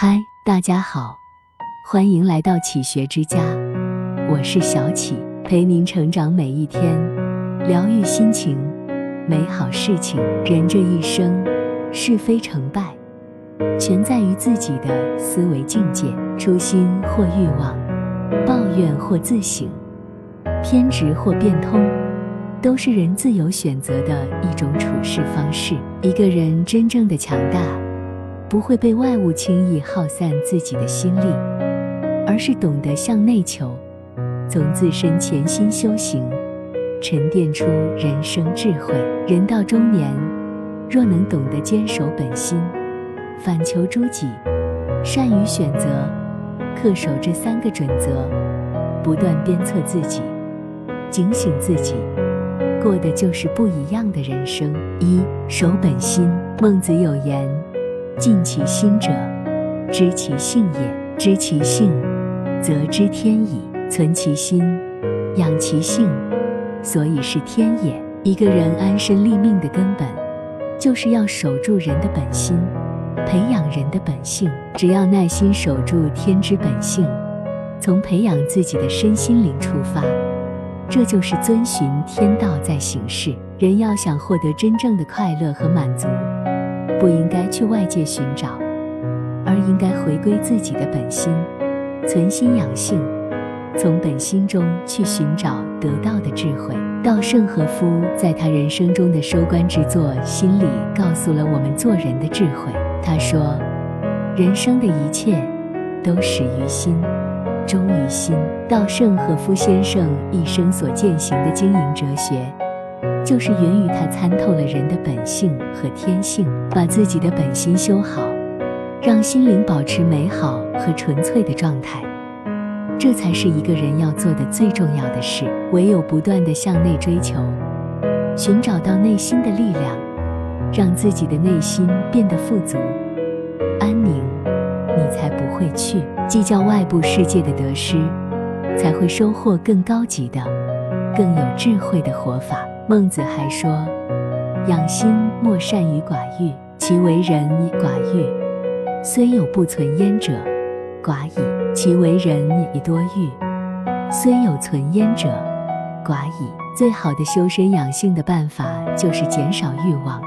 嗨，大家好，欢迎来到启学之家，我是小启，陪您成长每一天，疗愈心情，美好事情。人这一生，是非成败，全在于自己的思维境界。初心或欲望，抱怨或自省，偏执或变通。都是人自由选择的一种处事方式。一个人真正的强大，不会被外物轻易耗散自己的心力，而是懂得向内求，从自身潜心修行，沉淀出人生智慧。人到中年，若能懂得坚守本心，反求诸己，善于选择，恪守这三个准则，不断鞭策自己，警醒自己。过的就是不一样的人生。一守本心。孟子有言：“尽其心者，知其性也；知其性，则知天矣。存其心，养其性，所以是天也。”一个人安身立命的根本，就是要守住人的本心，培养人的本性。只要耐心守住天之本性，从培养自己的身心灵出发。这就是遵循天道在行事。人要想获得真正的快乐和满足，不应该去外界寻找，而应该回归自己的本心，存心养性，从本心中去寻找得到的智慧。稻盛和夫在他人生中的收官之作《心理》告诉了我们做人的智慧。他说：“人生的一切都始于心。”忠于心。稻盛和夫先生一生所践行的经营哲学，就是源于他参透了人的本性和天性，把自己的本心修好，让心灵保持美好和纯粹的状态，这才是一个人要做的最重要的事。唯有不断的向内追求，寻找到内心的力量，让自己的内心变得富足、安宁。你才不会去计较外部世界的得失，才会收获更高级的、更有智慧的活法。孟子还说：“养心莫善于寡欲，其为人以寡欲，虽有不存焉者，寡矣；其为人以多欲，虽有存焉者，寡矣。”最好的修身养性的办法就是减少欲望。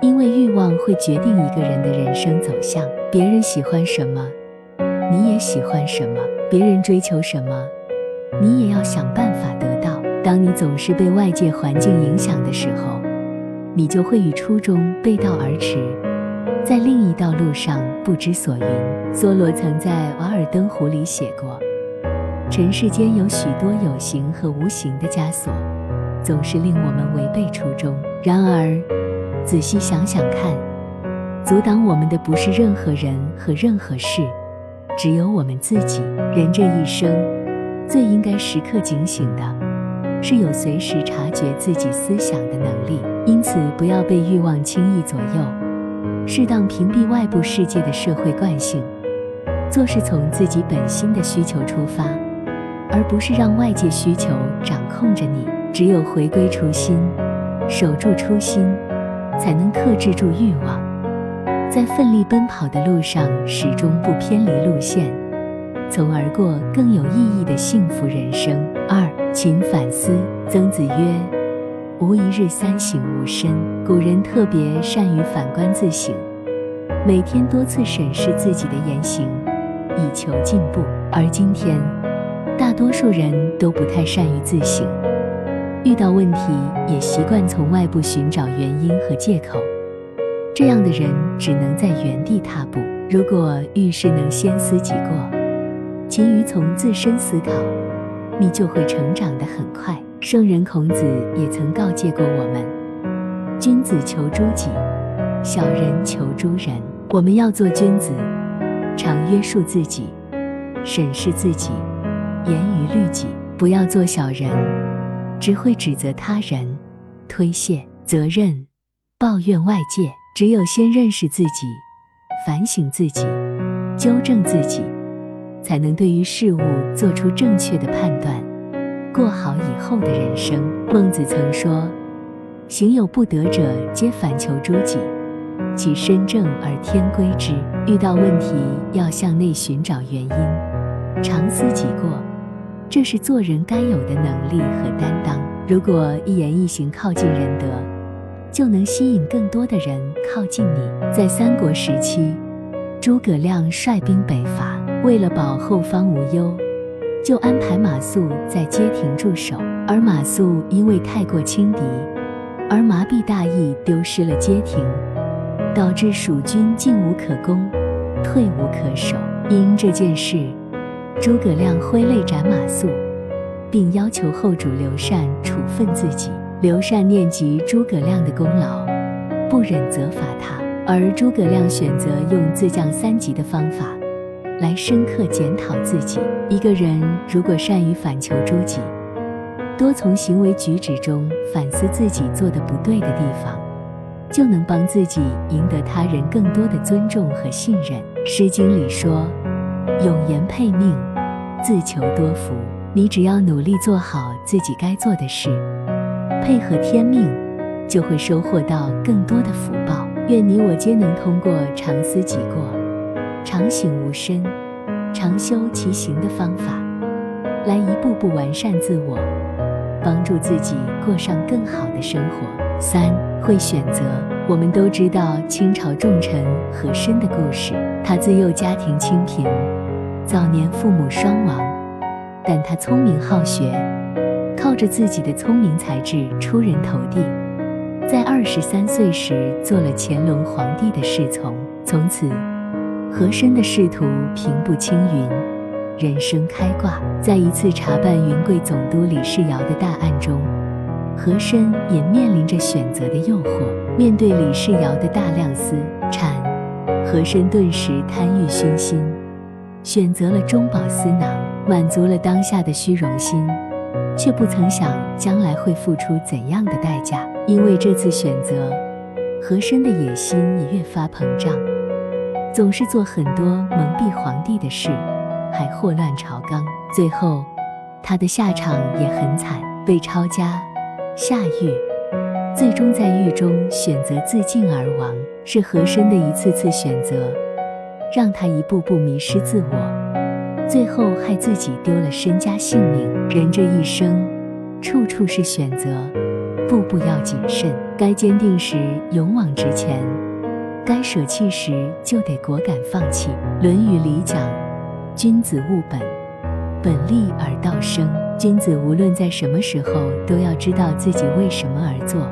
因为欲望会决定一个人的人生走向。别人喜欢什么，你也喜欢什么；别人追求什么，你也要想办法得到。当你总是被外界环境影响的时候，你就会与初衷背道而驰，在另一道路上不知所云。梭罗曾在《瓦尔登湖》里写过：“尘世间有许多有形和无形的枷锁，总是令我们违背初衷。然而，仔细想想看，阻挡我们的不是任何人和任何事，只有我们自己。人这一生，最应该时刻警醒的，是有随时察觉自己思想的能力。因此，不要被欲望轻易左右，适当屏蔽外部世界的社会惯性，做事从自己本心的需求出发，而不是让外界需求掌控着你。只有回归初心，守住初心。才能克制住欲望，在奋力奔跑的路上始终不偏离路线，从而过更有意义的幸福人生。二勤反思。曾子曰：“吾一日三省吾身。”古人特别善于反观自省，每天多次审视自己的言行，以求进步。而今天，大多数人都不太善于自省。遇到问题也习惯从外部寻找原因和借口，这样的人只能在原地踏步。如果遇事能先思己过，勤于从自身思考，你就会成长得很快。圣人孔子也曾告诫过我们：“君子求诸己，小人求诸人。”我们要做君子，常约束自己，审视自己，严于律己，不要做小人。只会指责他人，推卸责任，抱怨外界。只有先认识自己，反省自己，纠正自己，才能对于事物做出正确的判断，过好以后的人生。孟子曾说：“行有不得者，皆反求诸己；其身正而天归之。遇到问题要向内寻找原因，常思己过，这是做人该有的能力和担当。如果一言一行靠近仁德，就能吸引更多的人靠近你。在三国时期，诸葛亮率兵北伐，为了保后方无忧，就安排马谡在街亭驻守。而马谡因为太过轻敌，而麻痹大意，丢失了街亭，导致蜀军进无可攻，退无可守。因这件事，诸葛亮挥泪斩马谡。并要求后主刘禅处分自己。刘禅念及诸葛亮的功劳，不忍责罚他，而诸葛亮选择用自降三级的方法，来深刻检讨自己。一个人如果善于反求诸己，多从行为举止中反思自己做的不对的地方，就能帮自己赢得他人更多的尊重和信任。《诗经》里说：“永言配命，自求多福。”你只要努力做好自己该做的事，配合天命，就会收获到更多的福报。愿你我皆能通过常思己过、常省吾身、常修其行的方法，来一步步完善自我，帮助自己过上更好的生活。三会选择，我们都知道清朝重臣和珅的故事。他自幼家庭清贫，早年父母双亡。但他聪明好学，靠着自己的聪明才智出人头地，在二十三岁时做了乾隆皇帝的侍从。从此，和珅的仕途平步青云，人生开挂。在一次查办云贵总督李世尧的大案中，和珅也面临着选择的诱惑。面对李世尧的大量私产，和珅顿时贪欲熏心，选择了中饱私囊。满足了当下的虚荣心，却不曾想将来会付出怎样的代价。因为这次选择，和珅的野心也越发膨胀，总是做很多蒙蔽皇帝的事，还祸乱朝纲。最后，他的下场也很惨，被抄家、下狱，最终在狱中选择自尽而亡。是和珅的一次次选择，让他一步步迷失自我。最后害自己丢了身家性命。人这一生，处处是选择，步步要谨慎。该坚定时勇往直前，该舍弃时就得果敢放弃。《论语》里讲：“君子务本，本立而道生。”君子无论在什么时候，都要知道自己为什么而做，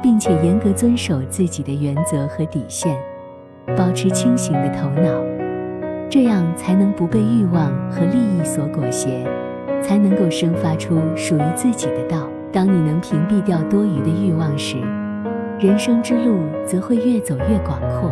并且严格遵守自己的原则和底线，保持清醒的头脑。这样才能不被欲望和利益所裹挟，才能够生发出属于自己的道。当你能屏蔽掉多余的欲望时，人生之路则会越走越广阔，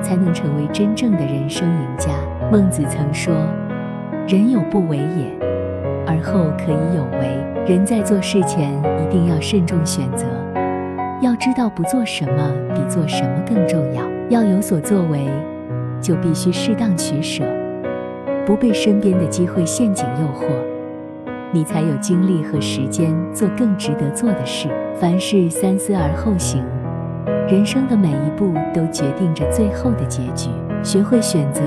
才能成为真正的人生赢家。孟子曾说：“人有不为也，而后可以有为。”人在做事前一定要慎重选择，要知道不做什么比做什么更重要，要有所作为。就必须适当取舍，不被身边的机会陷阱诱惑，你才有精力和时间做更值得做的事。凡事三思而后行，人生的每一步都决定着最后的结局。学会选择，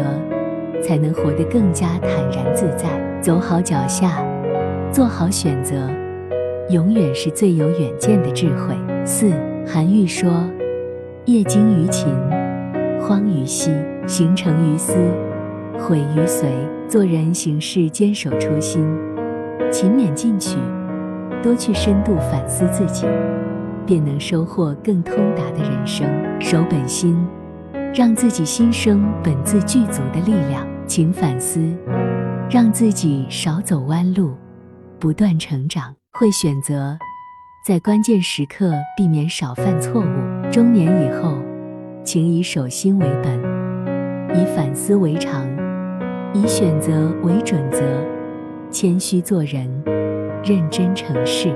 才能活得更加坦然自在。走好脚下，做好选择，永远是最有远见的智慧。四，韩愈说：“业精于勤，荒于嬉。”行成于思，毁于随。做人行事坚守初心，勤勉进取，多去深度反思自己，便能收获更通达的人生。守本心，让自己心生本自具足的力量。勤反思，让自己少走弯路，不断成长。会选择，在关键时刻避免少犯错误。中年以后，请以守心为本。以反思为常，以选择为准则，谦虚做人，认真成事。